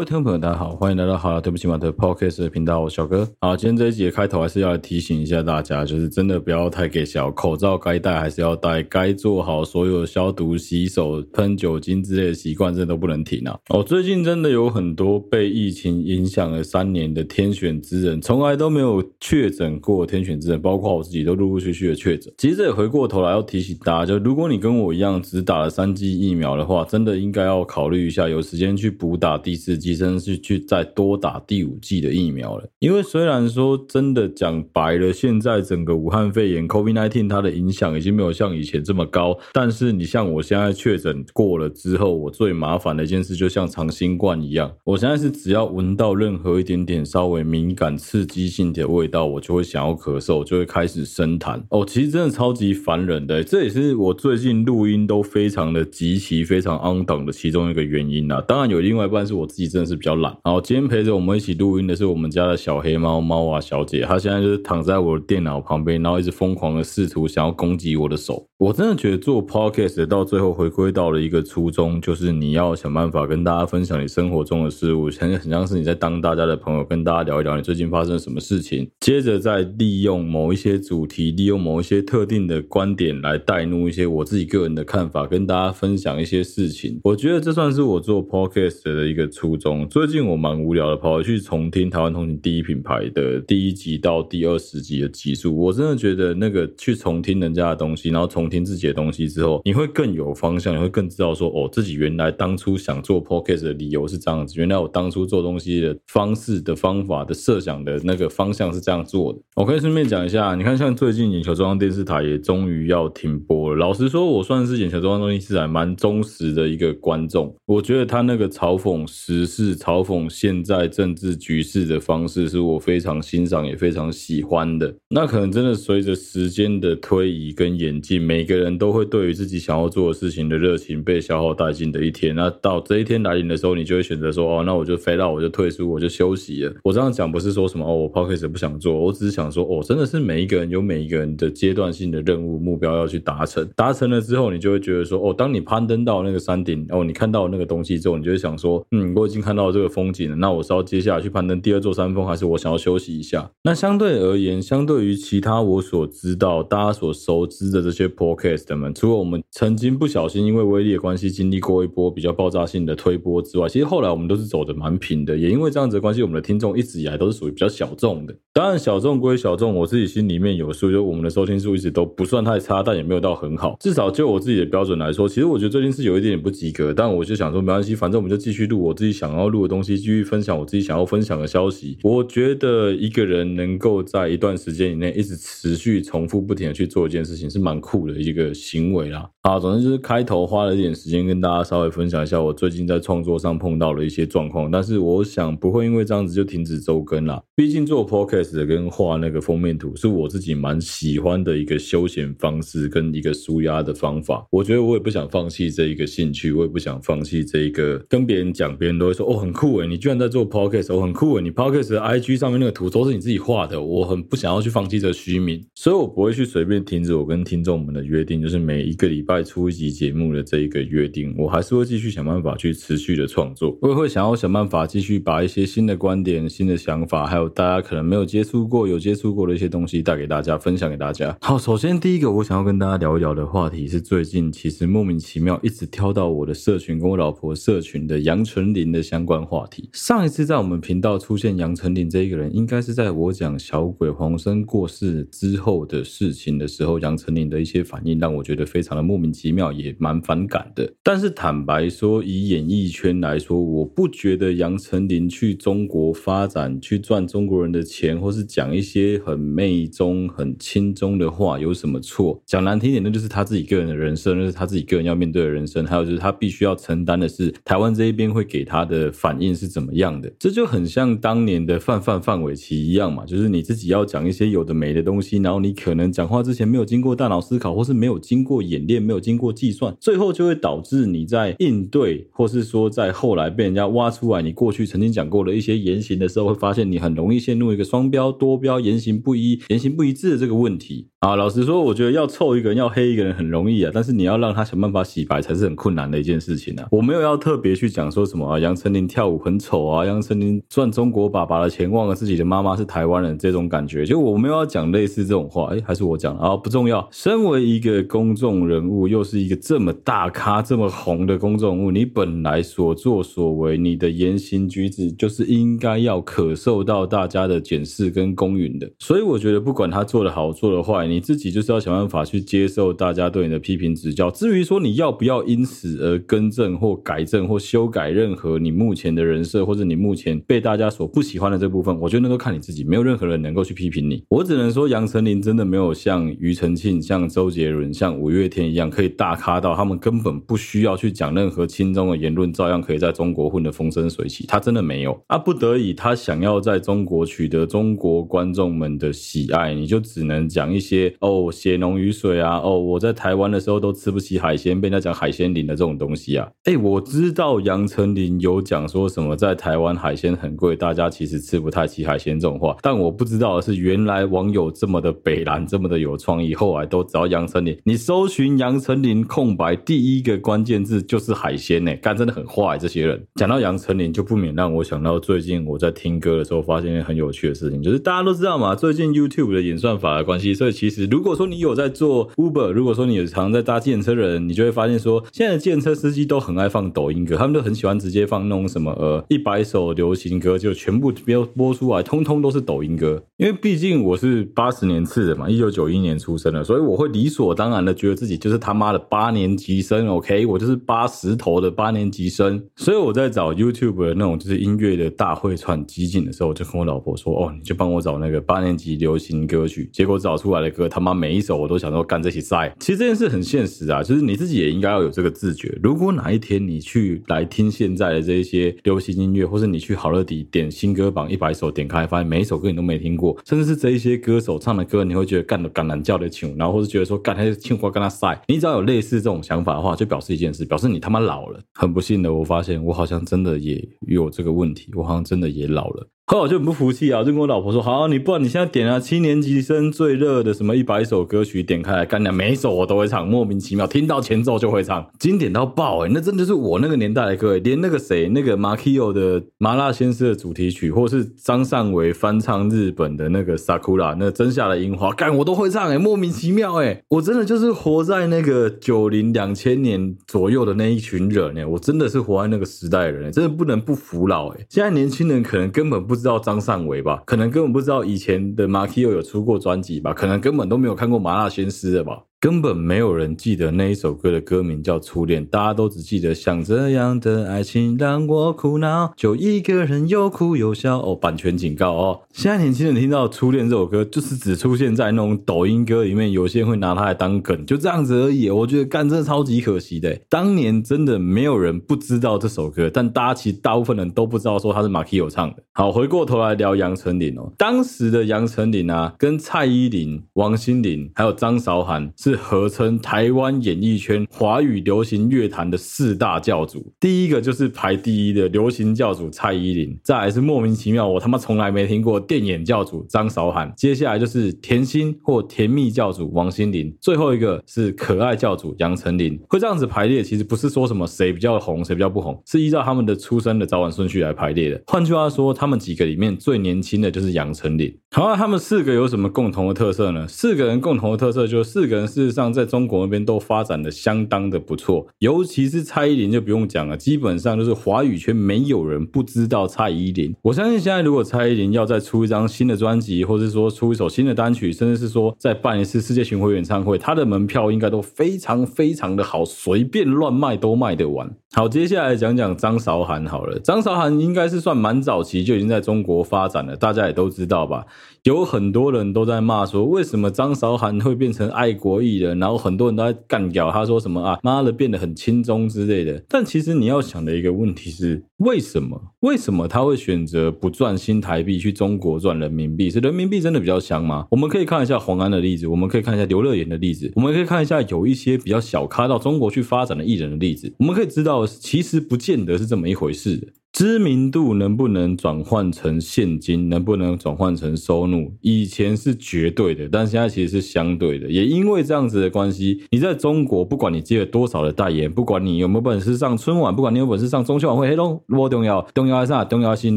各位听众朋友，大家好，欢迎来到好了，对不起马特 Podcast 的频道，我小哥。好，今天这一集的开头还是要来提醒一下大家，就是真的不要太给小，口罩该戴还是要戴，该做好所有消毒、洗手、喷酒精之类的习惯，真的都不能停啊。哦，最近真的有很多被疫情影响了三年的天选之人，从来都没有确诊过天选之人，包括我自己都陆陆续续的确诊。其实也回过头来要提醒大家，就如果你跟我一样只打了三剂疫苗的话，真的应该要考虑一下，有时间去补打第四剂，甚至是去再多打第五剂的疫苗了。因为虽然说真的讲白了，现在整个武汉肺炎 COVID-19 它的影响已经没有像以前这么高，但是你像我现在确诊过了之后，我最麻烦的一件事就像长新冠一样，我现在是只要闻到任何一点点稍微敏感刺激性的味道，我就会想要咳嗽，就会开始生痰。哦，其实真的超级烦人的，这也是我最近录音都非常的极其非常 on 的其中一个原因啦。当然有另外一半是我自己真的是比较懒。然后今天陪着我们一起录音的是我们家的小黑猫猫啊小姐，她现在就是躺在我的电脑旁边，然后一直疯狂的试图想要攻击我的手。我真的觉得做 podcast 到最后回归到了一个初衷，就是你要想办法跟大家分享你生活中的事物，很很像是你在当大家的朋友，跟大家聊一聊你最近发生了什么事情，接着再利用某一些主题，利用某一些特定的观点来带入一些我自己个人的看法，跟大家分享一些事情。我觉得这算是我做 podcast 的一个初衷。最近我蛮无聊的，跑去重听台湾通勤第一品牌的第一集到第二十集的集数，我真的觉得那个去重听人家的东西，然后重。听自己的东西之后，你会更有方向，你会更知道说，哦，自己原来当初想做 podcast 的理由是这样子，原来我当初做东西的方式的方法的设想的那个方向是这样做的。我可以顺便讲一下，你看，像最近眼球中央电视台也终于要停播了。老实说，我算是眼球中央电视台蛮忠实的一个观众。我觉得他那个嘲讽时事、是嘲讽现在政治局势的方式，是我非常欣赏也非常喜欢的。那可能真的随着时间的推移跟演进，每个人都会对于自己想要做的事情的热情被消耗殆尽的一天。那到这一天来临的时候，你就会选择说：“哦，那我就飞到，我就退出，我就休息了。”我这样讲不是说什么哦，我 Podcast 不想做，我只是想说，哦，真的是每一个人有每一个人的阶段性的任务目标要去达成。达成了之后，你就会觉得说：“哦，当你攀登到那个山顶，哦，你看到那个东西之后，你就会想说：嗯，我已经看看到这个风景了。那我是要接下来去攀登第二座山峰，还是我想要休息一下？”那相对而言，相对于其他我所知道、大家所熟知的这些 Podcast 们。除了我们曾经不小心因为威力的关系经历过一波比较爆炸性的推波之外，其实后来我们都是走的蛮平的。也因为这样子的关系，我们的听众一直以来都是属于比较小众的。当然，小众归小众，我自己心里面有数，就我们的收听数一直都不算太差，但也没有到很好。至少就我自己的标准来说，其实我觉得最近是有一点点不及格。但我就想说，没关系，反正我们就继续录我自己想想要录的东西，继续分享我自己想要分享的消息。我觉得一个人能够在一段时间以内一直持续重复不停的去做一件事情，是蛮酷的一个行为啦。好，总之就是开头花了一点时间跟大家稍微分享一下我最近在创作上碰到的一些状况，但是我想不会因为这样子就停止周更啦。毕竟做 podcast 跟画那个封面图是我自己蛮喜欢的一个休闲方式跟一个舒压的方法。我觉得我也不想放弃这一个兴趣，我也不想放弃这一个跟别人讲，别人都会说哦，很酷诶，你居然在做 podcast，哦，很酷诶，你 podcast 的 IG 上面那个图都是你自己画的，我很不想要去放弃这虚名，所以我不会去随便停止我跟听众们的约定，就是每一个礼拜。出一集节目的这一个约定，我还是会继续想办法去持续的创作。我也会想要想办法继续把一些新的观点、新的想法，还有大家可能没有接触过、有接触过的一些东西带给大家，分享给大家。好，首先第一个我想要跟大家聊一聊的话题是最近其实莫名其妙一直跳到我的社群跟我老婆社群的杨丞琳的相关话题。上一次在我们频道出现杨丞琳这一个人，应该是在我讲小鬼黄生过世之后的事情的时候，杨丞琳的一些反应让我觉得非常的莫。名其妙也蛮反感的，但是坦白说，以演艺圈来说，我不觉得杨丞琳去中国发展，去赚中国人的钱，或是讲一些很媚中、很亲中的话有什么错？讲难听点，那就是他自己个人的人生，那是他自己个人要面对的人生，还有就是他必须要承担的是台湾这一边会给他的的反应是怎么样的。这就很像当年的范范范玮琪一样嘛，就是你自己要讲一些有的没的东西，然后你可能讲话之前没有经过大脑思考，或是没有经过演练。没有经过计算，最后就会导致你在应对，或是说在后来被人家挖出来，你过去曾经讲过的一些言行的时候，会发现你很容易陷入一个双标、多标、言行不一、言行不一致的这个问题。啊，老实说，我觉得要臭一个人、要黑一个人很容易啊，但是你要让他想办法洗白，才是很困难的一件事情啊。我没有要特别去讲说什么啊，杨晨您跳舞很丑啊，杨丞琳赚中国爸爸的钱，忘了自己的妈妈是台湾人，这种感觉。就我没有要讲类似这种话，哎，还是我讲啊，不重要。身为一个公众人物，又是一个这么大咖、这么红的公众人物，你本来所作所为，你的言行举止，就是应该要可受到大家的检视跟公允的。所以我觉得，不管他做的好，做的坏，你自己就是要想办法去接受大家对你的批评指教。至于说你要不要因此而更正或改正或修改任何你目前的人设，或者你目前被大家所不喜欢的这部分，我觉得那都看你自己，没有任何人能够去批评你。我只能说，杨丞琳真的没有像庾澄庆、像周杰伦、像五月天一样，可以大咖到他们根本不需要去讲任何轻中的言论，照样可以在中国混得风生水起。他真的没有啊，不得已他想要在中国取得中国观众们的喜爱，你就只能讲一些哦，血浓于水啊，哦，我在台湾的时候都吃不起海鲜，被人家讲海鲜林的这种东西啊。哎，我知道杨丞琳有讲说什么在台湾海鲜很贵，大家其实吃不太起海鲜这种话，但我不知道的是原来网友这么的北蓝，这么的有创意，后来都找杨丞琳。你搜寻杨丞琳空白，第一个关键字就是海鲜呢，干真的很坏。这些人讲到杨丞琳，就不免让我想到最近我在听歌的时候，发现一件很有趣的事情，就是大家都知道嘛，最近 YouTube 的演算法的关系，所以其实如果说你有在做 Uber，如果说你有常在搭计程车的人，你就会发现说，现在的计程车司机都很爱放抖音歌，他们都很喜欢直接放那种什么呃一百首流行歌，就全部播播出来，通通都是抖音歌。因为毕竟我是八十年次的嘛，一九九一年出生的，所以我会理所当然的觉得自己就是他妈的八年级生，OK，我就是八十头的八年级生。所以我在找 YouTube 的那种就是音乐的大会串集锦的时候，我就跟我老婆说：“哦，你就帮我找那个八年级流行歌曲。”结果找出来的歌他妈每一首我都想说干这些赛。其实这件事很现实啊，就是你自己也应该要有这个自觉。如果哪一天你去来听现在的这一些流行音乐，或是你去好乐迪点新歌榜一百首，点开发现每一首歌你都没听过，甚至是这一些歌手唱的歌，你会觉得干的橄榄叫的穷，然后或是觉得说干他青花跟他赛。你只要有类似这种想法的话，就表示一件事，表示你他妈老了。很不幸的，我发现我好像真的也有这个问题，我好像真的也老了。后来我就很不服气啊，就跟我老婆说：“好，你不然你现在点啊七年级生最热的什么一百首歌曲，点开来干掉，每一首我都会唱，莫名其妙听到前奏就会唱，经典到爆哎、那真的是我那个年代的歌，连那个谁那个 Makio 的麻辣鲜师的主题曲，或是张善伟翻唱日本的那个 Sakura 那真夏的樱花，干我都会唱哎、莫名其妙哎、我真的就是活在那个九零两千年左右的那一群人哎、我真的是活在那个时代的人、真的不能不服老哎、现在年轻人可能根本不知道张善伟吧，可能根本不知道以前的马 Q 有出过专辑吧，可能根本都没有看过麻辣鲜师的吧。根本没有人记得那一首歌的歌名叫《初恋》，大家都只记得像这样的爱情让我苦恼，就一个人又哭又笑。哦，版权警告哦！现在年轻人听到《初恋》这首歌，就是只出现在那种抖音歌里面，有些人会拿它来当梗，就这样子而已。我觉得干真的超级可惜的。当年真的没有人不知道这首歌，但大家其实大部分人都不知道说他是马 Kio 唱的。好，回过头来聊杨丞琳哦，当时的杨丞琳啊，跟蔡依林、王心凌还有张韶涵是。是合称台湾演艺圈华语流行乐坛的四大教主，第一个就是排第一的流行教主蔡依林，再来是莫名其妙我他妈从来没听过电眼教主张韶涵，接下来就是甜心或甜蜜教主王心凌，最后一个是可爱教主杨丞琳。会这样子排列，其实不是说什么谁比较红谁比较不红，是依照他们的出生的早晚顺序来排列的。换句话说，他们几个里面最年轻的就是杨丞琳。好，那他们四个有什么共同的特色呢？四个人共同的特色就是四个人是。事实上，在中国那边都发展的相当的不错，尤其是蔡依林就不用讲了，基本上就是华语圈没有人不知道蔡依林。我相信现在如果蔡依林要再出一张新的专辑，或者是说出一首新的单曲，甚至是说再办一次世界巡回演唱会，她的门票应该都非常非常的好，随便乱卖都卖得完。好，接下来讲讲张韶涵好了，张韶涵应该是算蛮早期就已经在中国发展了，大家也都知道吧？有很多人都在骂说，为什么张韶涵会变成爱国艺人？然后很多人都在干掉他，说什么啊，妈的变得很轻中之类的。但其实你要想的一个问题是，为什么？为什么他会选择不赚新台币去中国赚人民币？是人民币真的比较香吗？我们可以看一下黄安的例子，我们可以看一下刘乐言的例子，我们可以看一下有一些比较小咖到中国去发展的艺人的例子，我们可以知道，其实不见得是这么一回事。知名度能不能转换成现金，能不能转换成收入？以前是绝对的，但现在其实是相对的。也因为这样子的关系，你在中国，不管你接了多少的代言，不管你有没有本事上春晚，不管你有本事上中秋晚会，嘿喽，多重要，重要还是？重要性，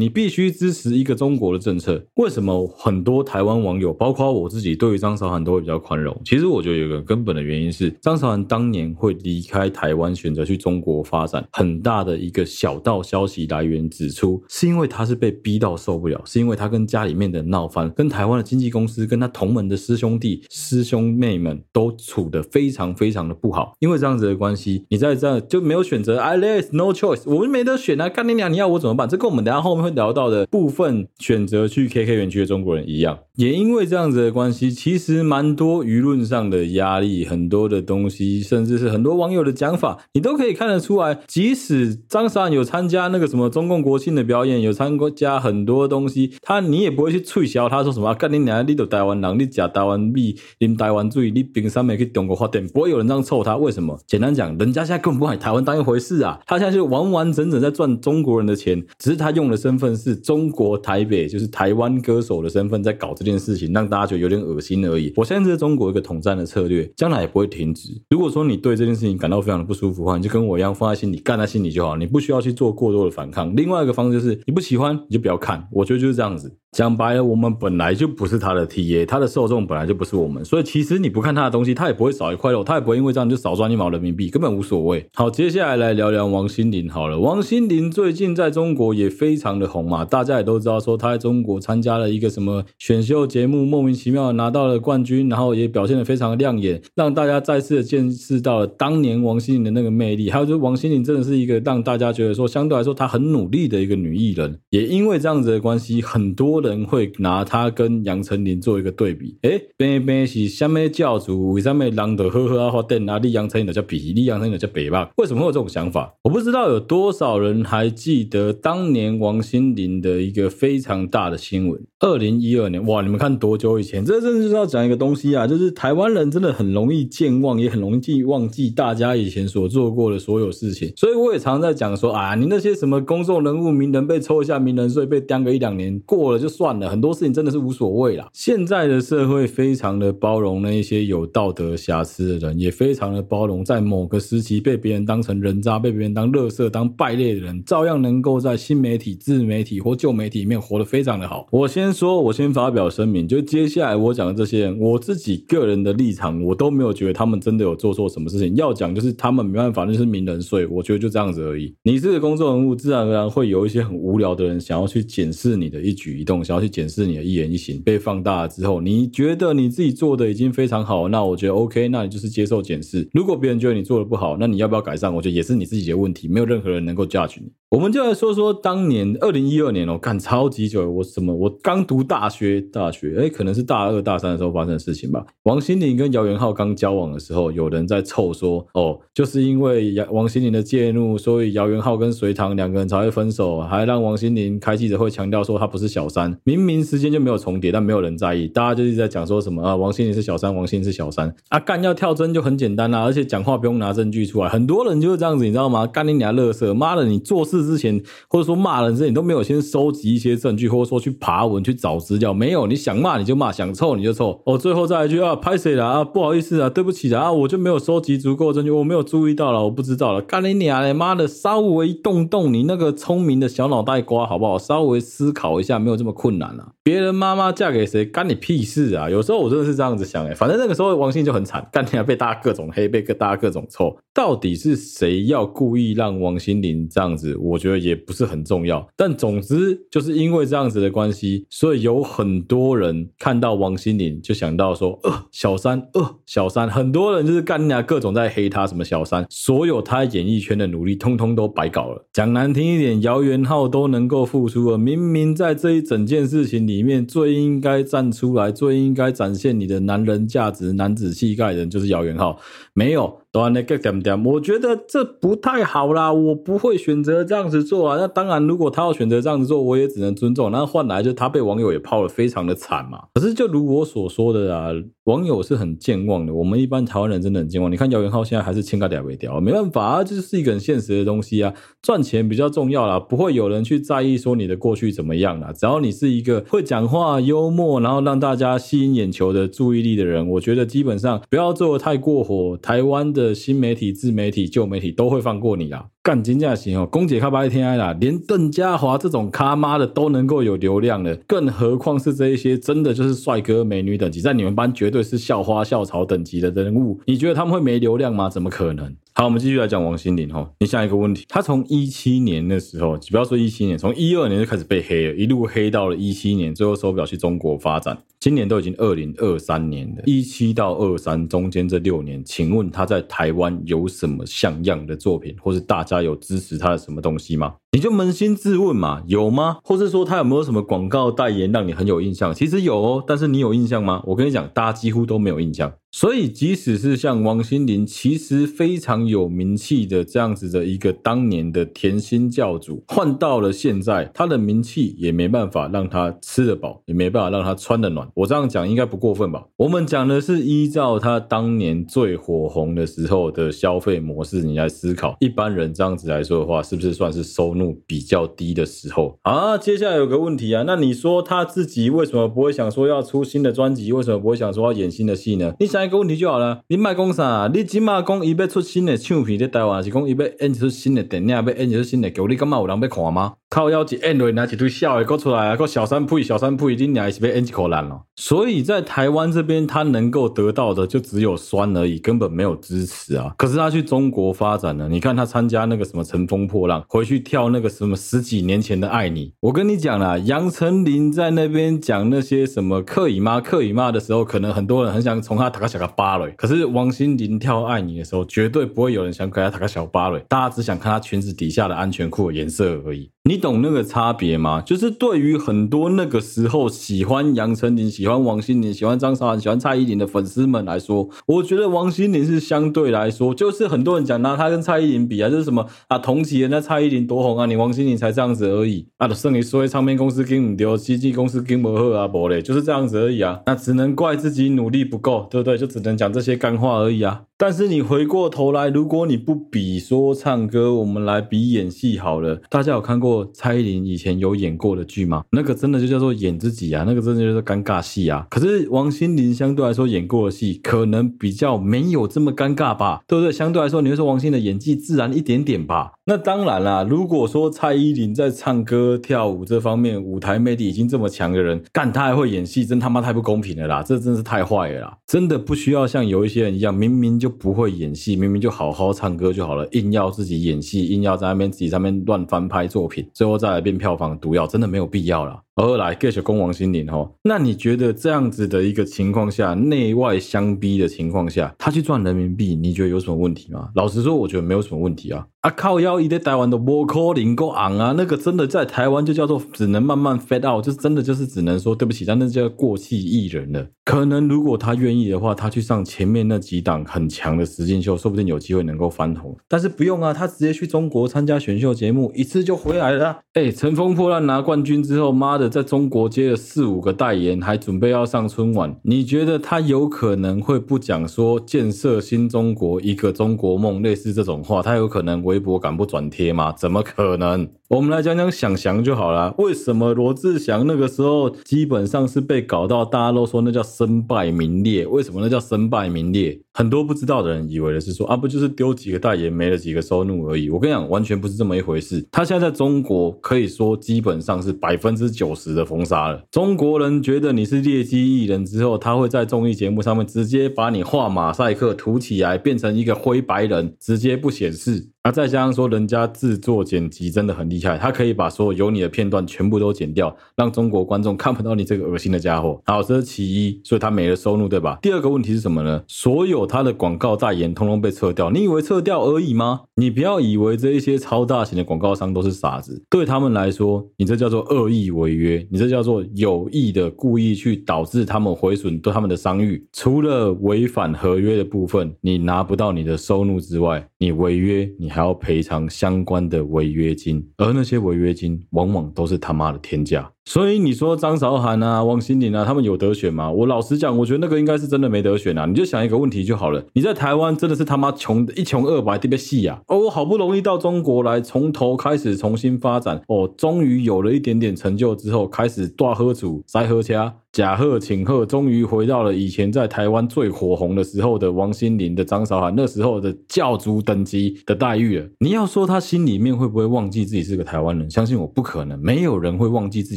你必须支持一个中国的政策。为什么很多台湾网友，包括我自己，对于张韶涵都会比较宽容？其实我觉得有个根本的原因是，张韶涵当年会离开台湾，选择去中国发展，很大的一个小道消息来源指出，是因为他是被逼到受不了，是因为他跟家里面的闹翻，跟台湾的经纪公司，跟他同门的师兄弟、师兄妹们都处得非常非常的不好。因为这样子的关系，你在这就没有选择，I left no choice，我们没得选啊！干你娘，你要我怎么办？这跟我们等下后面会聊到的部分选择去 KK 园区的中国人一样。也因为这样子的关系，其实蛮多舆论上的压力，很多的东西，甚至是很多网友的讲法，你都可以看得出来。即使张韶涵有参加那个什么中共国庆的表演，有参加很多东西，他你也不会去促销他说什么，干你娘，你都台湾人，你假台湾米，你台湾水，你凭什么去中国发展？不会有人这样臭他，为什么？简单讲，人家现在根本不把台湾当一回事啊，他现在就完完整整在赚中国人的钱，只是他用的身份是中国台北，就是台湾歌手的身份在搞这件事情，让大家觉得有点恶心而已。我现在是中国一个统战的策略，将来也不会停止。如果说你对这件事情感到非常的不舒服的话，你就跟我一样放在心里，干在心里就好，你不需要去做过多的反抗。另外一个方式就是，你不喜欢你就不要看，我觉得就是这样子。讲白了，我们本来就不是他的 TA，他的受众本来就不是我们，所以其实你不看他的东西，他也不会少一块肉，他也不会因为这样就少赚一毛人民币，根本无所谓。好，接下来来聊聊王心凌好了。王心凌最近在中国也非常的红嘛，大家也都知道说他在中国参加了一个什么选秀节目，莫名其妙拿到了冠军，然后也表现得非常的亮眼，让大家再次的见识到了当年王心凌的那个魅力。还有就是王心凌真的是一个让大家觉得说相对来说她很努力的一个女艺人，也因为这样子的关系，很多人会拿。他跟杨丞琳做一个对比，诶，边边是什么教主？为什么人都呵呵啊发电啊？你杨丞琳的叫比，你杨丞琳的叫北吧？为什么会有这种想法？我不知道有多少人还记得当年王心凌的一个非常大的新闻。二零一二年，哇，你们看多久以前？这真的是要讲一个东西啊，就是台湾人真的很容易健忘，也很容易忘记大家以前所做过的所有事情。所以我也常在讲说啊，你那些什么公众人物、名人被抽一下名人税，被钉个一两年，过了就算了，很多事情。真的是无所谓啦。现在的社会非常的包容那一些有道德瑕疵的人，也非常的包容在某个时期被别人当成人渣、被别人当垃圾、当败类的人，照样能够在新媒体、自媒体或旧媒体里面活得非常的好。我先说，我先发表声明，就接下来我讲的这些人，我自己个人的立场，我都没有觉得他们真的有做错什么事情。要讲就是他们没办法，那就是名人税，我觉得就这样子而已。你是个公众人物，自然而然会有一些很无聊的人想要去检视你的一举一动，想要去检视你的。一言一行被放大了之后，你觉得你自己做的已经非常好，那我觉得 OK，那你就是接受检视。如果别人觉得你做的不好，那你要不要改善？我觉得也是你自己的问题，没有任何人能够 judge 你。我们就来说说当年二零一二年哦，干超级久，我什么？我刚读大学，大学哎，可能是大二大三的时候发生的事情吧。王心凌跟姚元浩刚交往的时候，有人在臭说哦，就是因为姚王心凌的介入，所以姚元浩跟隋棠两个人才会分手，还让王心凌开记者会强调说他不是小三，明明时间就没有重叠，但没有人在意，大家就一直在讲说什么啊，王心凌是小三，王心凌是小三啊，干要跳针就很简单啦、啊，而且讲话不用拿证据出来，很多人就是这样子，你知道吗？干你俩乐色，妈的，你做事。之前或者说骂人之前，你都没有先收集一些证据，或者说去爬文去找资料，没有，你想骂你就骂，想臭你就臭。哦，最后再来一句啊，拍谁了啊？不好意思啊，对不起啊，我就没有收集足够证据，我没有注意到了，我不知道了。干你娘嘞，妈的，稍微动动你那个聪明的小脑袋瓜好不好？稍微思考一下，没有这么困难啊。别人妈妈嫁给谁，干你屁事啊？有时候我真的是这样子想哎，反正那个时候王心就很惨，干你娘被大家各种黑，被各大家各种臭。到底是谁要故意让王心凌这样子？我我觉得也不是很重要。但总之就是因为这样子的关系，所以有很多人看到王心凌就想到说，呃，小三，呃，小三。很多人就是干人家各种在黑他什么小三，所有他演艺圈的努力通通都白搞了。讲难听一点，姚元浩都能够复出了，明明在这一整件事情里面最应该站出来、最应该展现你的男人价值、男子气概的人就是姚元浩，没有。当然那个点点，我觉得这不太好啦，我不会选择这样子做啊。那当然，如果他要选择这样子做，我也只能尊重。那换来就他被网友也泡的非常的惨嘛。可是就如我所说的啊，网友是很健忘的。我们一般台湾人真的很健忘。你看姚元浩现在还是欠个两尾条，没办法啊，这就是一个很现实的东西啊。赚钱比较重要啦，不会有人去在意说你的过去怎么样啦。只要你是一个会讲话、幽默，然后让大家吸引眼球的注意力的人，我觉得基本上不要做得太过火。台湾的新媒体、自媒体、旧媒体都会放过你啦。干金价行哦，公姐卡巴一天啦，连邓家华这种咖妈的都能够有流量的，更何况是这一些真的就是帅哥美女等级，在你们班绝对是校花校草等级的人物，你觉得他们会没流量吗？怎么可能？好，我们继续来讲王心凌哈。你想一个问题，他从一七年的时候，不要说一七年，从一二年就开始被黑了，一路黑到了一七年，最后手表去中国发展，今年都已经二零二三年了，一七到二三中间这六年，请问他在台湾有什么像样的作品，或是大家有支持他的什么东西吗？你就扪心自问嘛，有吗？或是说他有没有什么广告代言让你很有印象？其实有哦，但是你有印象吗？我跟你讲，大家几乎都没有印象。所以，即使是像王心凌，其实非常有名气的这样子的一个当年的甜心教主，换到了现在，他的名气也没办法让他吃得饱，也没办法让他穿得暖。我这样讲应该不过分吧？我们讲的是依照他当年最火红的时候的消费模式，你来思考，一般人这样子来说的话，是不是算是收入比较低的时候啊？接下来有个问题啊，那你说他自己为什么不会想说要出新的专辑？为什么不会想说要演新的戏呢？你想。一个问题就好了，你卖讲啥？你起码讲伊要出新的唱片在台湾，是讲伊要演出新的电影，要演出新的剧，你感觉有人要看吗？靠腰子演落拿一堆笑的，搁出来啊，搁小三配小三配，你俩是要演一口烂了。所以在台湾这边，他能够得到的就只有酸而已，根本没有支持啊。可是他去中国发展了，你看他参加那个什么《乘风破浪》，回去跳那个什么十几年前的《爱你》。我跟你讲啦，杨丞琳在那边讲那些什么克以妈”、“克以妈的时候，可能很多人很想从他打个小个巴雷。可是王心凌跳《爱你》的时候，绝对不会有人想给他打个小巴雷，大家只想看他裙子底下的安全裤的颜色而已。你懂那个差别吗？就是对于很多那个时候喜欢杨丞琳、喜欢王心凌、喜欢张韶涵、喜欢蔡依林的粉丝们来说，我觉得王心凌是相对来说，就是很多人讲拿她跟蔡依林比啊，就是什么啊同期的那蔡依林多红啊，你王心凌才这样子而已啊，剩你说唱片公司跟唔丢，经纪公司跟不好啊，不嘞，就是这样子而已啊，那只能怪自己努力不够，对不对？就只能讲这些干话而已啊。但是你回过头来，如果你不比说唱歌，我们来比演戏好了。大家有看过蔡依林以前有演过的剧吗？那个真的就叫做演自己啊，那个真的就是尴尬戏啊。可是王心凌相对来说演过的戏，可能比较没有这么尴尬吧，对不对？相对来说，你会说王心的演技自然一点点吧。那当然啦，如果说蔡依林在唱歌跳舞这方面舞台魅力已经这么强的人，干她还会演戏，真他妈太不公平了啦！这真是太坏了啦！真的不需要像有一些人一样，明明就不会演戏，明明就好好唱歌就好了，硬要自己演戏，硬要在那边自己上面乱翻拍作品，最后再来变票房毒药，真的没有必要了。而来 get 攻王心凌吼，那你觉得这样子的一个情况下，内外相逼的情况下，他去赚人民币，你觉得有什么问题吗？老实说，我觉得没有什么问题啊。啊靠腰一在台湾的无可能够昂啊，那个真的在台湾就叫做只能慢慢 fade out，就真的就是只能说对不起，但那叫过气艺人了。可能如果他愿意的话，他去上前面那几档很强的实境秀，说不定有机会能够翻红。但是不用啊，他直接去中国参加选秀节目，一次就回来了。哎，乘风破浪拿冠军之后，妈的！在中国接了四五个代言，还准备要上春晚，你觉得他有可能会不讲说建设新中国一个中国梦类似这种话？他有可能微博敢不转贴吗？怎么可能？我们来讲讲想翔就好了。为什么罗志祥那个时候基本上是被搞到大家都说那叫身败名裂？为什么那叫身败名裂？很多不知道的人以为的是说啊，不就是丢几个代言没了几个收入而已。我跟你讲，完全不是这么一回事。他现在在中国可以说基本上是百分之九十的封杀了。中国人觉得你是劣迹艺人之后，他会在综艺节目上面直接把你画马赛克涂起来，变成一个灰白人，直接不显示。啊，再加上说人家制作剪辑真的很厉害。他可以把所有有你的片段全部都剪掉，让中国观众看不到你这个恶心的家伙。好，这是其一，所以他没了收入，对吧？第二个问题是什么呢？所有他的广告代言通通被撤掉，你以为撤掉而已吗？你不要以为这一些超大型的广告商都是傻子，对他们来说，你这叫做恶意违约，你这叫做有意的故意去导致他们毁损对他们的商誉。除了违反合约的部分，你拿不到你的收入之外，你违约，你还要赔偿相关的违约金，而那些违约金往往都是他妈的天价。所以你说张韶涵啊、王心凌啊，他们有得选吗？我老实讲，我觉得那个应该是真的没得选啊。你就想一个问题就好了，你在台湾真的是他妈穷的一穷二白特别细啊！哦，我好不容易到中国来，从头开始重新发展，哦，终于有了一点点成就之后，开始大喝酒、塞喝车、假贺请贺，终于回到了以前在台湾最火红的时候的王心凌的张韶涵那时候的教主等级的待遇了。你要说他心里面会不会忘记自己是个台湾人？相信我，不可能，没有人会忘记自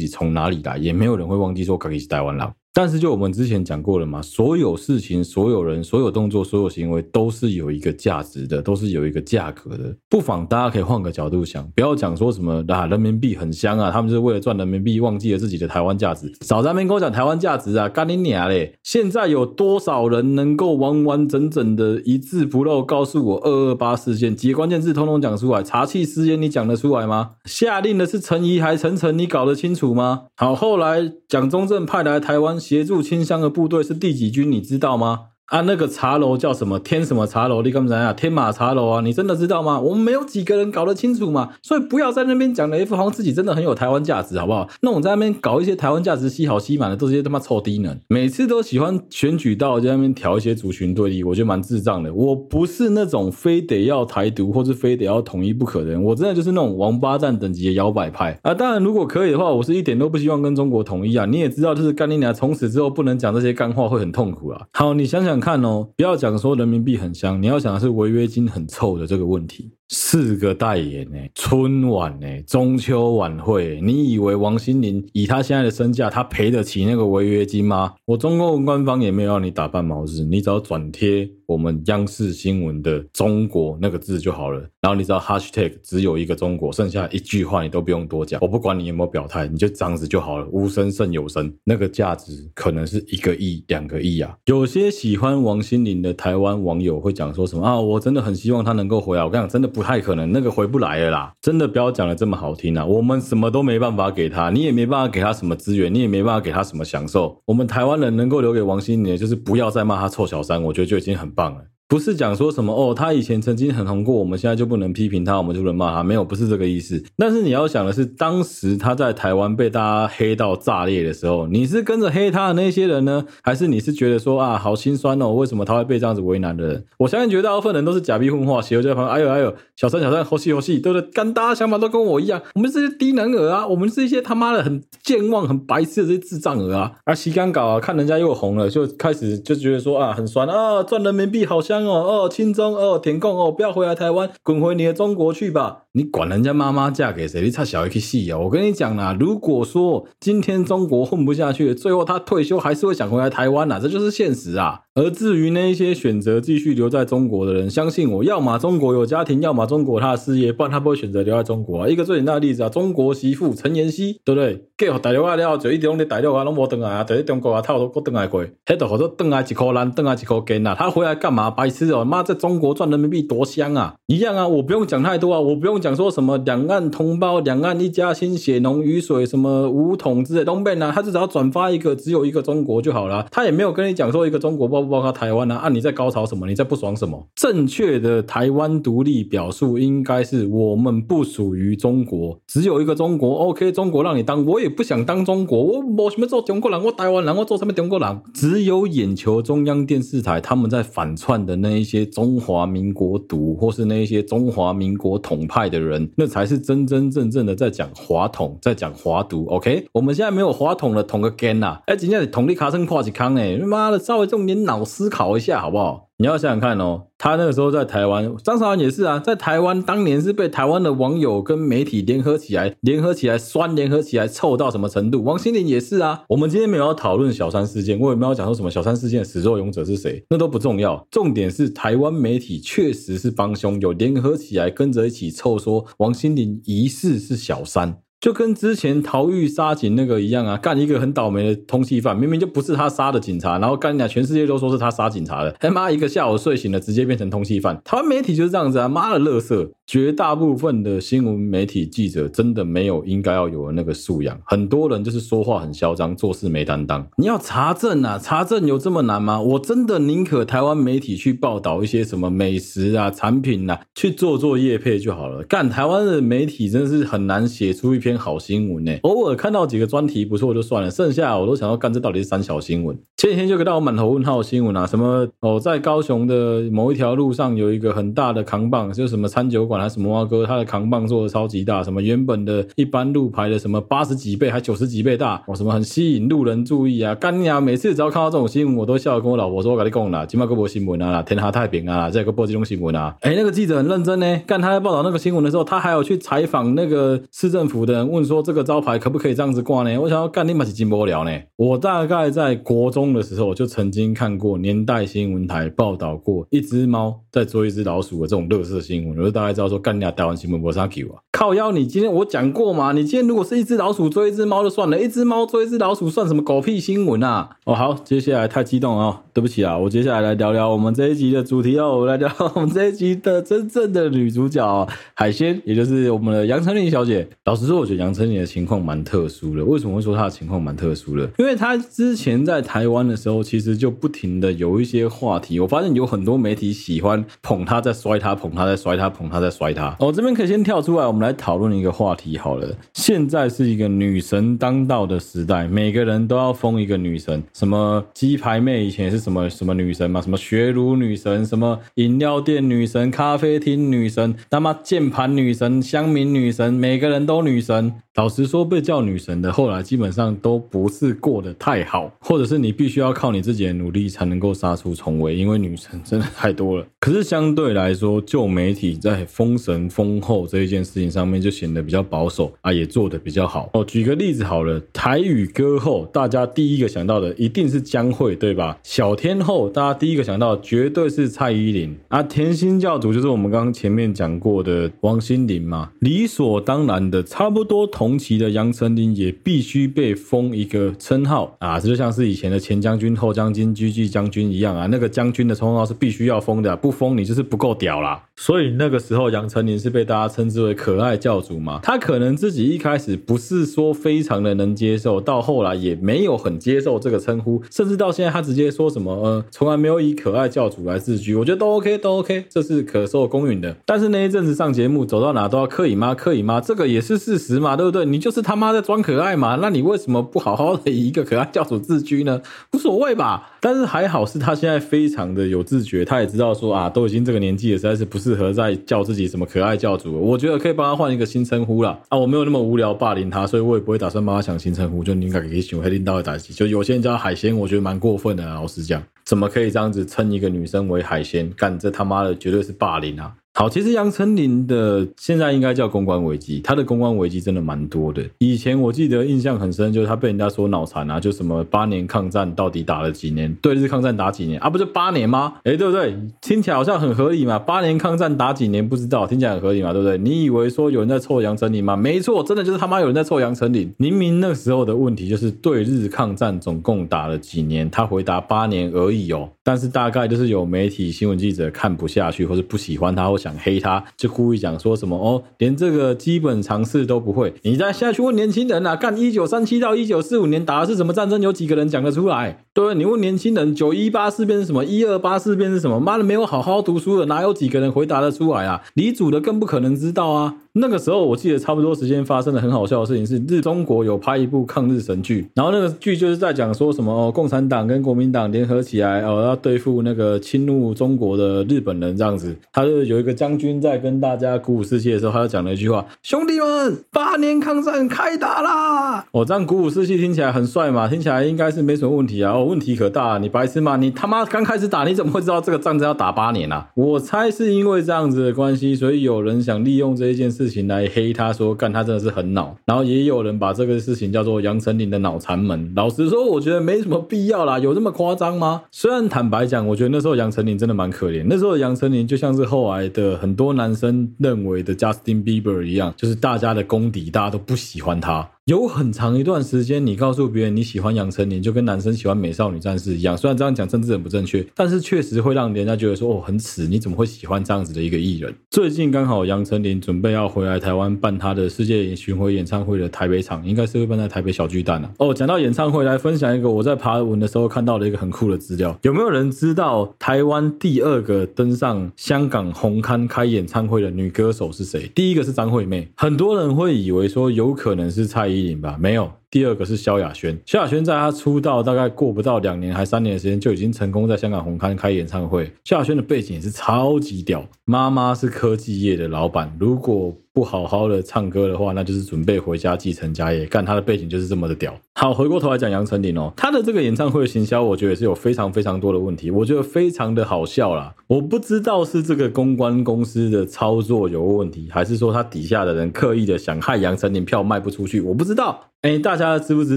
己。从哪里来，也没有人会忘记说可以是台湾佬。但是就我们之前讲过了嘛，所有事情、所有人、所有动作、所有行为都是有一个价值的，都是有一个价格的。不妨大家可以换个角度想，不要讲说什么啊，人民币很香啊，他们就是为了赚人民币，忘记了自己的台湾价值。少在那边跟我讲台湾价值啊，干你娘嘞！现在有多少人能够完完整整的一字不漏告诉我二二八事件几个关键字通通讲出来？查缉私烟你讲得出来吗？下令的是陈仪还陈诚，你搞得清楚吗？好，后来蒋中正派来台湾。协助清乡的部队是第几军？你知道吗？啊，那个茶楼叫什么？天什么茶楼？你干嘛讲呀？天马茶楼啊？你真的知道吗？我们没有几个人搞得清楚嘛，所以不要在那边讲的一副好像自己真的很有台湾价值，好不好？那我在那边搞一些台湾价值吸好吸满的，都是些他妈臭低能，每次都喜欢选举到在那边挑一些族群对立，我觉得蛮智障的。我不是那种非得要台独或是非得要统一不可的人，我真的就是那种王八蛋等级的摇摆派啊。当然，如果可以的话，我是一点都不希望跟中国统一啊。你也知道，就是干你娘，从此之后不能讲这些干话，会很痛苦啊。好，你想想。看哦，不要讲说人民币很香，你要讲的是违约金很臭的这个问题。四个代言呢，春晚呢，中秋晚会，你以为王心凌以她现在的身价，她赔得起那个违约金吗？我中共官方也没有让你打半毛事，你只要转贴我们央视新闻的“中国”那个字就好了。然后你知道 hashtag 只有一个中国，剩下一句话你都不用多讲，我不管你有没有表态，你就这样子就好了，无声胜有声。那个价值可能是一个亿、两个亿啊。有些喜欢王心凌的台湾网友会讲说什么啊？我真的很希望她能够回来。我跟你讲，真的。不太可能，那个回不来了啦！真的不要讲的这么好听啊！我们什么都没办法给他，你也没办法给他什么资源，你也没办法给他什么享受。我们台湾人能够留给王心凌，就是不要再骂他臭小三，我觉得就已经很棒了。不是讲说什么哦，他以前曾经很红过，我们现在就不能批评他，我们就能骂他，没有，不是这个意思。但是你要想的是，当时他在台湾被大家黑到炸裂的时候，你是跟着黑他的那些人呢，还是你是觉得说啊，好心酸哦，为什么他会被这样子为难的人？我相信绝大部分人都是假币混话，写在旁边，哎呦哎呦，小三小三，猴戏猴戏，对不对？跟大家想法都跟我一样，我们是些低能儿啊，我们是一些他妈的很健忘、很白痴的这些智障儿啊，而洗干搞啊，看人家又红了，就开始就觉得说啊，很酸啊，赚人民币好香。哦哦，亲中哦，田共哦，不要回来台湾，滚回你的中国去吧！你管人家妈妈嫁给谁？你差小一个戏啊！我跟你讲啦，如果说今天中国混不下去，最后他退休还是会想回来台湾呐，这就是现实啊。而至于那一些选择继续留在中国的人，相信我，要么中国有家庭，要么中国他的事业，不然他不会选择留在中国啊。一个最简单的例子啊，中国媳妇陈妍希，对不对？给大陆啊了，就一直拢在大陆啊，拢无回来啊，在中国啊，他都过回来过，还都好多回来一口烂，回来一口根啊。他回来干嘛？白痴哦！妈，在中国赚人民币多香啊！一样啊，我不用讲太多啊，我不用讲讲说什么两岸同胞、两岸一家亲、血浓于水、什么武统之类东边啊，他就只要转发一个只有一个中国就好了。他也没有跟你讲说一个中国包不包括台湾啊。你在高潮什么？你在不爽什么？正确的台湾独立表述应该是我们不属于中国，只有一个中国。OK，中国让你当，我也不想当中国。我我什么做中国人？我台湾人，我做什么中国人？只有眼球中央电视台他们在反串的那一些中华民国独，或是那一些中华民国统派的人，那才是真真正正的在讲华统，在讲华独。OK，我们现在没有华统的统个 g 啊！哎，今天统立卡森跨几康哎，妈的，稍微用点脑思考一下。好不好？你要想想看哦，他那个时候在台湾，张韶涵也是啊，在台湾当年是被台湾的网友跟媒体联合起来，联合起来酸，联合起来臭到什么程度？王心凌也是啊。我们今天没有要讨论小三事件，我也没有讲说什么小三事件的始作俑者是谁，那都不重要。重点是台湾媒体确实是帮凶，有联合起来跟着一起臭说王心凌疑似是小三。就跟之前逃狱杀警那个一样啊，干一个很倒霉的通缉犯，明明就不是他杀的警察，然后干俩全世界都说是他杀警察的，他妈一个下午睡醒了，直接变成通缉犯。台湾媒体就是这样子啊，妈的乐色。绝大部分的新闻媒体记者真的没有应该要有的那个素养，很多人就是说话很嚣张，做事没担当。你要查证啊，查证有这么难吗？我真的宁可台湾媒体去报道一些什么美食啊、产品啊，去做做业配就好了。干台湾的媒体真的是很难写出一篇好新闻呢。偶尔看到几个专题不错就算了，剩下我都想要干这到底是三小新闻。前几天就给到我满头问号新闻啊，什么哦，在高雄的某一条路上有一个很大的扛棒，就是什么餐酒馆。还什么啊哥，他的扛棒做的超级大，什么原本的一般路牌的什么八十几倍还九十几倍大，哇，什么很吸引路人注意啊！干你啊！每次只要看到这种新闻，我都笑跟我老婆说：“我跟你讲啦，今麦个播新闻啊，天下太平啊，这个播这种新闻啊。”哎，那个记者很认真呢，干他在报道那个新闻的时候，他还有去采访那个市政府的人，问说这个招牌可不可以这样子挂呢？我想要干你妈是真无聊呢。我大概在国中的时候就曾经看过年代新闻台报道过一只猫在捉一只老鼠的这种垃圾新闻，我就大概知道。说干你啊！台湾新闻没啥 Q 啊！靠腰，你今天我讲过吗？你今天如果是一只老鼠追一只猫就算了，一只猫追一只老鼠算什么狗屁新闻啊？哦，好，接下来太激动了哦，对不起啊，我接下来来聊聊我们这一集的主题哦，我来聊我们这一集的真正的女主角海鲜，也就是我们的杨丞琳小姐。老实说，我觉得杨丞琳的情况蛮特殊的。为什么会说她的情况蛮特殊的？因为她之前在台湾的时候，其实就不停的有一些话题。我发现有很多媒体喜欢捧她，在摔她，捧她，在摔她，捧她，在摔。她。哦，这边可以先跳出来，我们来来讨论一个话题好了。现在是一个女神当道的时代，每个人都要封一个女神，什么鸡排妹以前是什么什么女神吗，什么学儒女神，什么饮料店女神，咖啡厅女神，他妈键盘女神，乡民女神，每个人都女神。老实说，被叫女神的后来基本上都不是过得太好，或者是你必须要靠你自己的努力才能够杀出重围，因为女神真的太多了。可是相对来说，旧媒体在封神封后这一件事情上面就显得比较保守啊，也做得比较好哦。举个例子好了，台语歌后，大家第一个想到的一定是江蕙，对吧？小天后，大家第一个想到绝对是蔡依林啊。甜心教主就是我们刚刚前面讲过的王心凌嘛，理所当然的，差不多同。同期的杨丞琳也必须被封一个称号啊，这就像是以前的前将军、后将军、狙击将军一样啊，那个将军的称号是必须要封的，不封你就是不够屌啦。所以那个时候杨丞琳是被大家称之为可爱教主嘛，他可能自己一开始不是说非常的能接受，到后来也没有很接受这个称呼，甚至到现在他直接说什么呃，从来没有以可爱教主来自居，我觉得都 OK 都 OK，这是可受公允的。但是那一阵子上节目走到哪都要可以吗？可以吗？这个也是事实嘛，对不对？你就是他妈在装可爱嘛？那你为什么不好好的以一个可爱教主自居呢？无所谓吧。但是还好是他现在非常的有自觉，他也知道说啊，都已经这个年纪了，实在是不适合再叫自己什么可爱教主。我觉得可以帮他换一个新称呼啦。啊，我没有那么无聊霸凌他，所以我也不会打算帮他想新称呼。就你应该给选黑领导的打击。就有些人叫海鲜，我觉得蛮过分的啊。老实讲，怎么可以这样子称一个女生为海鲜？干这他妈的绝对是霸凌啊！好，其实杨丞琳的现在应该叫公关危机，她的公关危机真的蛮多的。以前我记得印象很深，就是她被人家说脑残啊，就什么八年抗战到底打了几年？对日抗战打几年啊？不就八年吗？哎，对不对？听起来好像很合理嘛。八年抗战打几年不知道，听起来很合理嘛，对不对？你以为说有人在臭杨丞琳吗？没错，真的就是他妈有人在臭杨丞琳。明明那时候的问题就是对日抗战总共打了几年，他回答八年而已哦。但是大概就是有媒体新闻记者看不下去，或是不喜欢他，或想想黑他，就故意讲说什么哦，连这个基本常识都不会。你再下去问年轻人啊，干一九三七到一九四五年打的是什么战争？有几个人讲得出来？对，你问年轻人，九一八事变是什么？一二八事变是什么？妈的，没有好好读书的，哪有几个人回答得出来啊？理组的更不可能知道啊。那个时候我记得差不多时间发生的很好笑的事情是，日中国有拍一部抗日神剧，然后那个剧就是在讲说什么哦，共产党跟国民党联合起来哦，要对付那个侵入中国的日本人这样子。他就有一个将军在跟大家鼓舞士气的时候，他就讲了一句话：“兄弟们，八年抗战开打啦！”我、哦、这样鼓舞士气听起来很帅嘛，听起来应该是没什么问题啊。哦，问题可大，你白痴吗？你他妈刚开始打，你怎么会知道这个战争要打八年啊？我猜是因为这样子的关系，所以有人想利用这一件事情来黑他，说干他真的是很恼。然后也有人把这个事情叫做杨丞琳的脑残门。老实说，我觉得没什么必要啦，有这么夸张吗？虽然坦白讲，我觉得那时候杨丞琳真的蛮可怜。那时候杨丞琳就像是后来的很多男生认为的 Justin Bieber 一样，就是大家的公敌，大家都不喜欢他。有很长一段时间，你告诉别人你喜欢杨丞琳，就跟男生喜欢美少女战士一样。虽然这样讲政治很不正确，但是确实会让人家觉得说哦，很耻，你怎么会喜欢这样子的一个艺人？最近刚好杨丞琳准备要回来台湾办他的世界巡回演唱会的台北场，应该是会办在台北小巨蛋啊。哦，讲到演唱会，来分享一个我在爬文的时候看到的一个很酷的资料。有没有人知道台湾第二个登上香港红磡开演唱会的女歌手是谁？第一个是张惠妹，很多人会以为说有可能是蔡依。吧，没有。第二个是萧亚轩，萧亚轩在她出道大概过不到两年还三年的时间，就已经成功在香港红磡开演唱会。萧亚轩的背景也是超级屌，妈妈是科技业的老板，如果不好好的唱歌的话，那就是准备回家继承家业。干，他的背景就是这么的屌。好，回过头来讲杨丞琳哦，他的这个演唱会的行销，我觉得也是有非常非常多的问题，我觉得非常的好笑啦。我不知道是这个公关公司的操作有问题，还是说他底下的人刻意的想害杨丞琳票卖不出去，我不知道。哎，大家知不知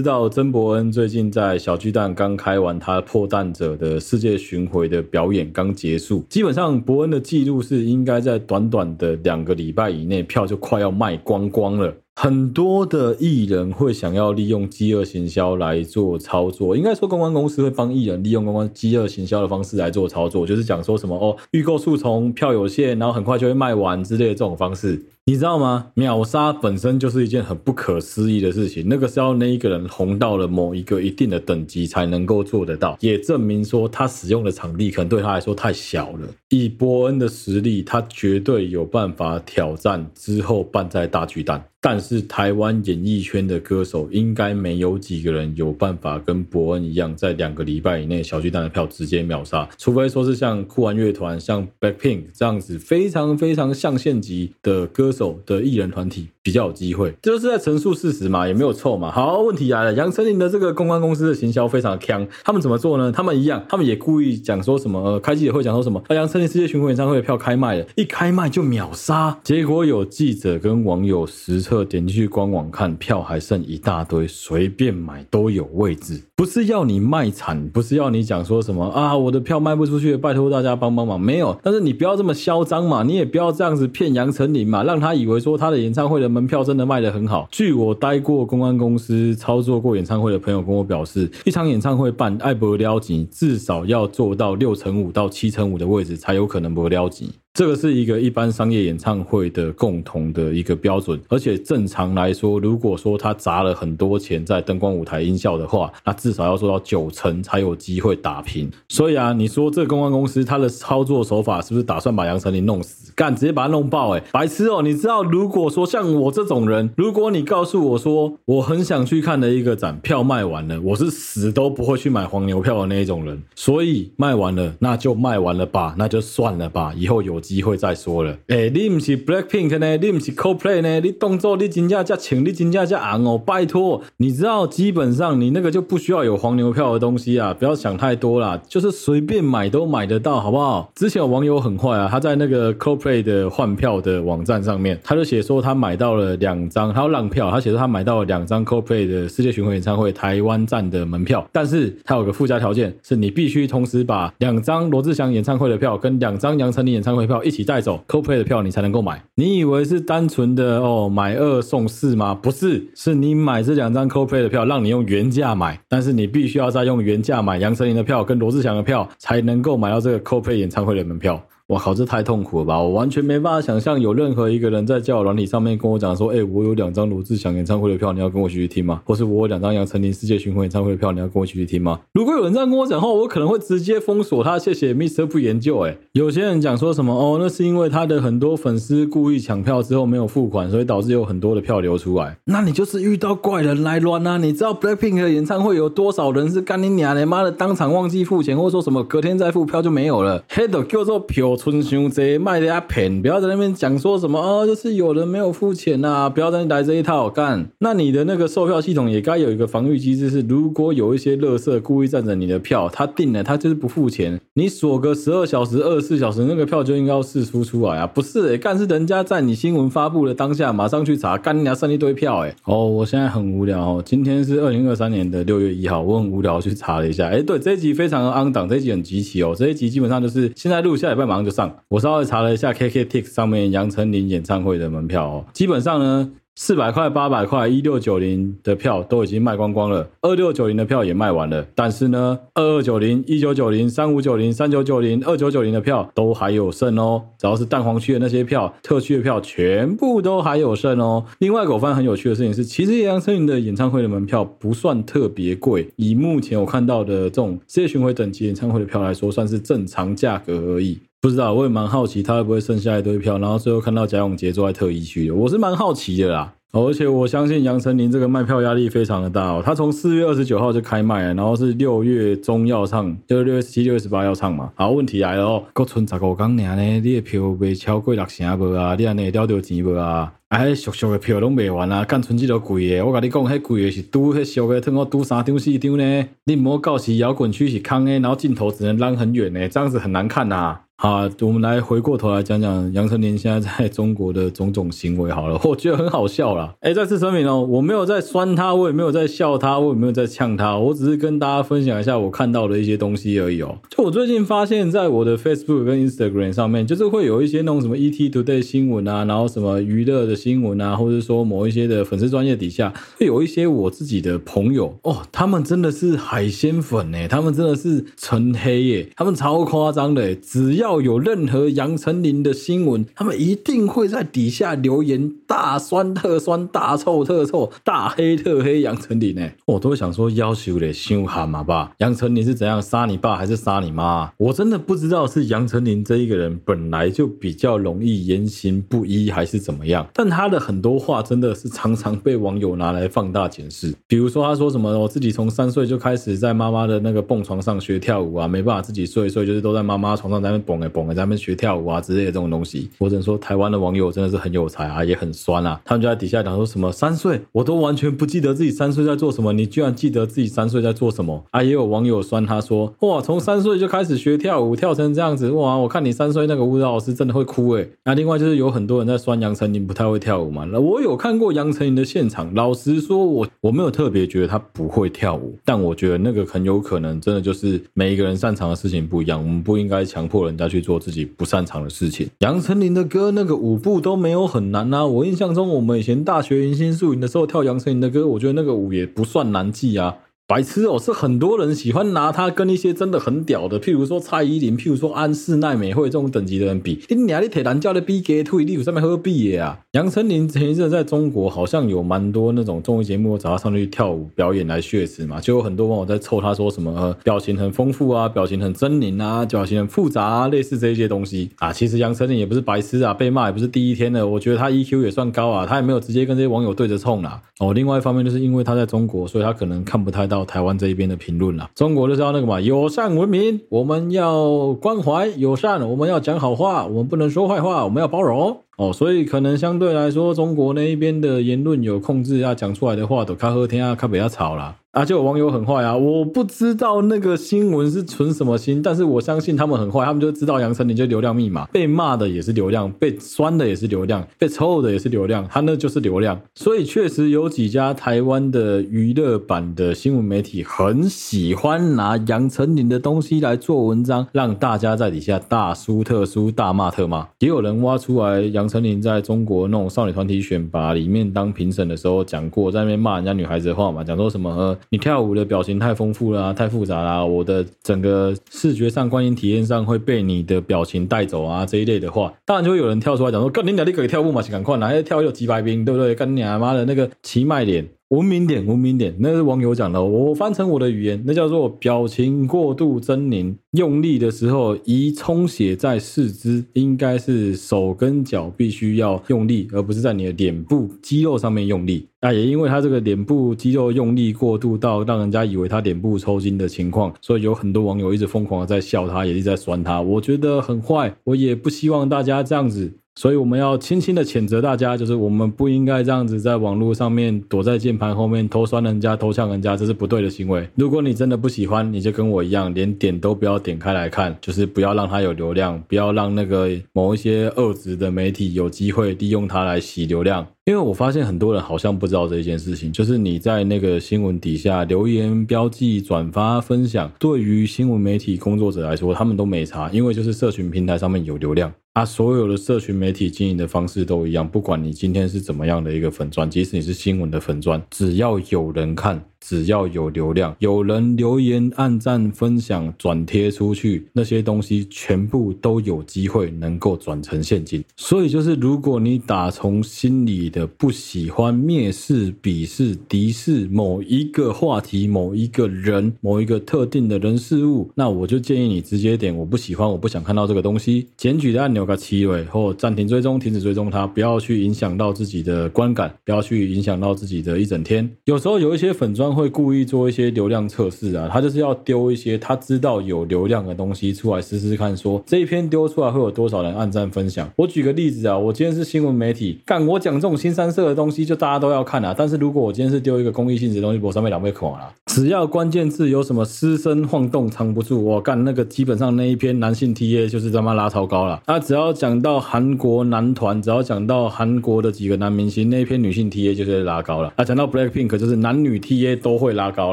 道曾博恩最近在小巨蛋刚开完他破蛋者的世界巡回的表演刚结束？基本上博恩的记录是应该在短短的两个礼拜以内票就快要卖光光了。很多的艺人会想要利用饥饿行销来做操作，应该说公关公司会帮艺人利用公关饥饿行销的方式来做操作，就是讲说什么哦，预购数从票有限，然后很快就会卖完之类的这种方式。你知道吗？秒杀本身就是一件很不可思议的事情，那个是要那一个人红到了某一个一定的等级才能够做得到，也证明说他使用的场地可能对他来说太小了。以伯恩的实力，他绝对有办法挑战之后办在大巨蛋。但是台湾演艺圈的歌手应该没有几个人有办法跟伯恩一样，在两个礼拜以内小巨蛋的票直接秒杀，除非说是像酷玩乐团、像 Blackpink 这样子非常非常象限级的歌手有的艺人团体。比较有机会，这就是在陈述事实嘛，也没有错嘛。好，问题来了，杨丞琳的这个公关公司的行销非常的强，他们怎么做呢？他们一样，他们也故意讲说什么，呃，开记者会讲说什么，啊，杨丞琳世界巡回演唱会的票开卖了，一开卖就秒杀，结果有记者跟网友实测点进去官网看，票还剩一大堆，随便买都有位置，不是要你卖惨，不是要你讲说什么啊，我的票卖不出去，拜托大家帮帮忙，没有，但是你不要这么嚣张嘛，你也不要这样子骗杨丞琳嘛，让他以为说他的演唱会的。门票真的卖得很好。据我待过公关公司、操作过演唱会的朋友跟我表示，一场演唱会办爱不撩级，至少要做到六成五到七成五的位置，才有可能不撩级。这个是一个一般商业演唱会的共同的一个标准，而且正常来说，如果说他砸了很多钱在灯光、舞台、音效的话，那至少要做到九成才有机会打平。所以啊，你说这公关公司他的操作手法是不是打算把杨丞琳弄死？干，直接把他弄爆？哎，白痴哦！你知道，如果说像我这种人，如果你告诉我说我很想去看的一个展票卖完了，我是死都不会去买黄牛票的那一种人。所以卖完了，那就卖完了吧，那就算了吧，以后有。机会再说了，哎、你不是 Blackpink 呢？你不是 CoPlay 呢？你动作你真正加轻，你真正加昂哦！拜托，你知道，基本上你那个就不需要有黄牛票的东西啊，不要想太多啦，就是随便买都买得到，好不好？之前有网友很坏啊，他在那个 CoPlay 的换票的网站上面，他就写说他买到了两张，他要让票，他写说他买到了两张 CoPlay 的世界巡回演唱会台湾站的门票，但是他有个附加条件，是你必须同时把两张罗志祥演唱会的票跟两张杨丞琳演唱会票一起带走，CoPlay 的票你才能够买。你以为是单纯的哦买二送四吗？不是，是你买这两张 CoPlay 的票，让你用原价买，但是你必须要再用原价买杨丞琳的票跟罗志祥的票，才能够买到这个 CoPlay 演唱会的门票。我靠，这太痛苦了吧！我完全没办法想象有任何一个人在交友软体上面跟我讲说，哎、我有两张罗志祥演唱会的票，你要跟我一起去听吗？或是我有两张杨丞琳世界巡回演唱会的票，你要跟我一起去听吗？如果有人这样跟我讲话，我可能会直接封锁他。谢谢 Mister 不研究。哎，有些人讲说什么哦，那是因为他的很多粉丝故意抢票之后没有付款，所以导致有很多的票流出来。那你就是遇到怪人来乱啊！你知道 Blackpink 的演唱会有多少人是干你娘的妈的当场忘记付钱，或者说什么隔天再付票就没有了？黑的叫做票存伤济，卖的呀骗！不要在那边讲说什么哦，就是有人没有付钱呐、不要再来这一套干。那你的那个售票系统也该有一个防御机制，是如果有一些垃圾故意占着你的票，他订了他就是不付钱，你锁个十二小时、二十四小时，那个票就应该要释出出来啊！不是、欸，干是人家在你新闻发布的当下马上去查，干你娘剩一堆票哎、哦，我现在很无聊哦，今天是二零二三年的六月一号，我很无聊去查了一下，哎、对，这一集非常的 on 档，这一集很集齐哦，这一集基本上就是现在录，下礼拜马就上。我稍微查了一下 KKTIX 上面杨丞琳演唱会的门票哦，基本上呢。四百块、八百块、一六九零的票都已经卖光光了，二六九零的票也卖完了。但是呢，二二九零、一九九零、三五九零、三九九零、二九九零的票都还有剩哦。只要是蛋黄区的那些票、特区的票，全部都还有剩哦。另外，我发现很有趣的事情是，其实杨丞琳的演唱会的门票不算特别贵，以目前我看到的这种世界巡回等级演唱会的票来说，算是正常价格而已。不知道，我也蛮好奇他会不会剩下一堆票，然后最后看到贾永杰坐在特一区，我是蛮好奇的啦。而且我相信杨丞琳这个卖票压力非常的大哦，他从四月二十九号就开卖了，然后是六月中要唱，就是六月十七、六月十八要唱嘛。好，问题来了哦，还剩十五天呢，你的票卖超过六成无啊？你安尼会钓到钱无啊？哎，俗俗的票拢卖完啊，干剩这个贵的，我跟你讲，迄贵的是赌迄俗的，通我赌三张四张呢。你莫告诉摇滚区是空的，然后镜头只能拉很远呢，这样子很难看呐、啊。好，我们来回过头来讲讲杨丞琳现在在中国的种种行为。好了，我觉得很好笑啦。哎，再次声明哦，我没有在酸他，我也没有在笑他，我也没有在呛他，我只是跟大家分享一下我看到的一些东西而已哦。就我最近发现，在我的 Facebook 跟 Instagram 上面，就是会有一些那种什么 ET Today 新闻啊，然后什么娱乐的新闻啊，或者说某一些的粉丝专业底下，会有一些我自己的朋友哦，他们真的是海鲜粉哎，他们真的是纯黑耶，他们超夸张的，只要。要有任何杨丞琳的新闻，他们一定会在底下留言，大酸特酸，大臭特臭，大黑特黑杨丞琳呢。我都想说，要求的凶悍嘛吧？杨丞琳是怎样杀你爸还是杀你妈？我真的不知道是杨丞琳这一个人本来就比较容易言行不一，还是怎么样。但他的很多话真的是常常被网友拿来放大检视。比如说他说什么，我自己从三岁就开始在妈妈的那个蹦床上学跳舞啊，没办法自己睡，所以就是都在妈妈床上在那蹦。蹦在咱们学跳舞啊之类的这种东西，我只能说台湾的网友真的是很有才啊，也很酸啊。他们就在底下讲说什么三岁，我都完全不记得自己三岁在做什么，你居然记得自己三岁在做什么啊？也有网友酸他说，哇，从三岁就开始学跳舞，跳成这样子，哇，我看你三岁那个舞蹈老师真的会哭诶。那另外就是有很多人在酸杨丞琳不太会跳舞嘛。那我有看过杨丞琳的现场，老实说我，我我没有特别觉得他不会跳舞，但我觉得那个很有可能真的就是每一个人擅长的事情不一样，我们不应该强迫人家。要去做自己不擅长的事情。杨丞琳的歌那个舞步都没有很难啊，我印象中我们以前大学迎新宿营的时候跳杨丞琳的歌，我觉得那个舞也不算难记啊。白痴哦，是很多人喜欢拿他跟一些真的很屌的，譬如说蔡依林，譬如说安室奈美惠这种等级的人比。你娘，你铁男叫的比给推，你有上面何必的啊？杨丞琳前一阵在中国好像有蛮多那种综艺节目找他上去跳舞表演来血池嘛，就有很多网友在凑他说什么表情很丰富啊，表情很狰狞啊，表情很复杂啊，类似这些东西啊。其实杨丞琳也不是白痴啊，被骂也不是第一天了。我觉得他 EQ 也算高啊，他也没有直接跟这些网友对着冲啦。哦，另外一方面就是因为他在中国，所以他可能看不太到。台湾这一边的评论了，中国就是要那个嘛，友善文明，我们要关怀友善，我们要讲好话，我们不能说坏话，我们要包容。哦，所以可能相对来说，中国那一边的言论有控制啊，讲出来的话都较好听啊，较不要吵啦。啊，就有网友很坏啊！我不知道那个新闻是存什么心，但是我相信他们很坏，他们就知道杨丞琳就流量密码，被骂的也是流量，被酸的也是流量，被臭的也是流量，他那就是流量。所以确实有几家台湾的娱乐版的新闻媒体很喜欢拿杨丞琳的东西来做文章，让大家在底下大书特书、大骂特骂。也有人挖出来杨杨丞琳在中国那种少女团体选拔里面当评审的时候讲过，在那边骂人家女孩子的话嘛，讲说什么，你跳舞的表情太丰富了，太复杂了，我的整个视觉上、观影体验上会被你的表情带走啊，这一类的话，当然就会有人跳出来讲说，干你俩，你可以跳舞嘛，赶快来跳有几百兵，对不对？干你妈的那个奇迈脸。文明点，文明点，那是网友讲的。我翻成我的语言，那叫做表情过度狰狞，用力的时候宜充血在四肢，应该是手跟脚必须要用力，而不是在你的脸部肌肉上面用力。那也因为他这个脸部肌肉用力过度到让人家以为他脸部抽筋的情况，所以有很多网友一直疯狂的在笑他，也一直在酸他。我觉得很坏，我也不希望大家这样子。所以我们要轻轻的谴责大家，就是我们不应该这样子在网络上面躲在键盘后面偷酸人家、偷呛人家，这是不对的行为。如果你真的不喜欢，你就跟我一样，连点都不要点开来看，就是不要让它有流量，不要让那个某一些恶质的媒体有机会利用它来洗流量。因为我发现很多人好像不知道这件事情，就是你在那个新闻底下留言、标记、转发、分享，对于新闻媒体工作者来说，他们都没差，因为就是社群平台上面有流量啊。所有的社群媒体经营的方式都一样，不管你今天是怎么样的一个粉砖，即使你是新闻的粉砖，只要有人看。只要有流量，有人留言、按赞、分享、转贴出去，那些东西全部都有机会能够转成现金。所以就是，如果你打从心里的不喜欢、蔑视、鄙视、敌视某一个话题、某一个人、某一个特定的人事物，那我就建议你直接点我不喜欢，我不想看到这个东西，检举的按钮给七位，或暂停追踪、停止追踪它，不要去影响到自己的观感，不要去影响到自己的一整天。有时候有一些粉会故意做一些流量测试啊，他就是要丢一些他知道有流量的东西出来试试看，说这一篇丢出来会有多少人按赞分享。我举个例子啊，我今天是新闻媒体，干我讲这种新三色的东西，就大家都要看啊。但是如果我今天是丢一个公益性质的东西，我上面两倍款啊，只要关键字有什么私生晃动藏不住，我干那个基本上那一篇男性 TA 就是他妈拉超高了。那只要讲到韩国男团，只要讲到韩国的几个男明星，那一篇女性 TA 就是拉高了。啊，讲到 Blackpink 就是男女 TA 都会拉高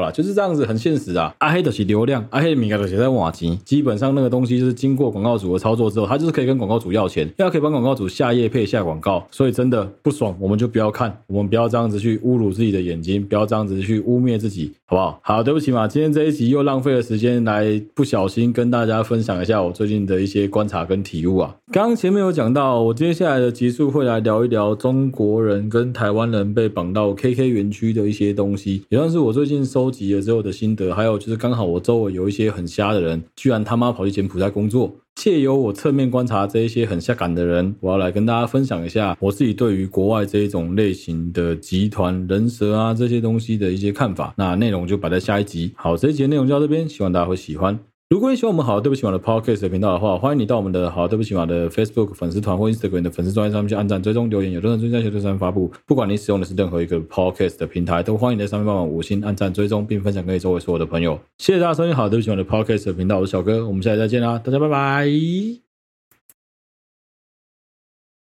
了，就是这样子，很现实啊。阿黑的是流量，阿黑的米盖的写在瓦吉，基本上那个东西就是经过广告主的操作之后，他就是可以跟广告主要钱，因为他可以帮广告主下夜配下广告，所以真的不爽，我们就不要看，我们不要这样子去侮辱自己的眼睛，不要这样子去污蔑自己，好不好？好，对不起嘛，今天这一集又浪费了时间来不小心跟大家分享一下我最近的一些观察跟体悟啊。刚刚前面有讲到，我接下来的集数会来聊一聊中国人跟台湾人被绑到 KK 园区的一些东西，也算是我最近。收集了之后的心得，还有就是刚好我周围有一些很瞎的人，居然他妈跑去柬埔寨工作。借由我侧面观察这一些很下岗的人，我要来跟大家分享一下我自己对于国外这一种类型的集团人蛇啊这些东西的一些看法。那内容就摆在下一集。好，这一集的内容就到这边，希望大家会喜欢。如果你喜欢我们好对不起嘛的 Podcast 的频道的话，欢迎你到我们的好对不起嘛的 Facebook 粉丝团或 Instagram 的粉丝专页上面去按赞、追踪、留言，有任何最新消息都在上发布。不管你使用的是任何一个 Podcast 的平台，都欢迎在上面帮忙五星按赞、追踪，并分享给周围所有的朋友。谢谢大家收听好对不起嘛的 Podcast 的频道，我是小哥，我们下期再见啦，大家拜拜。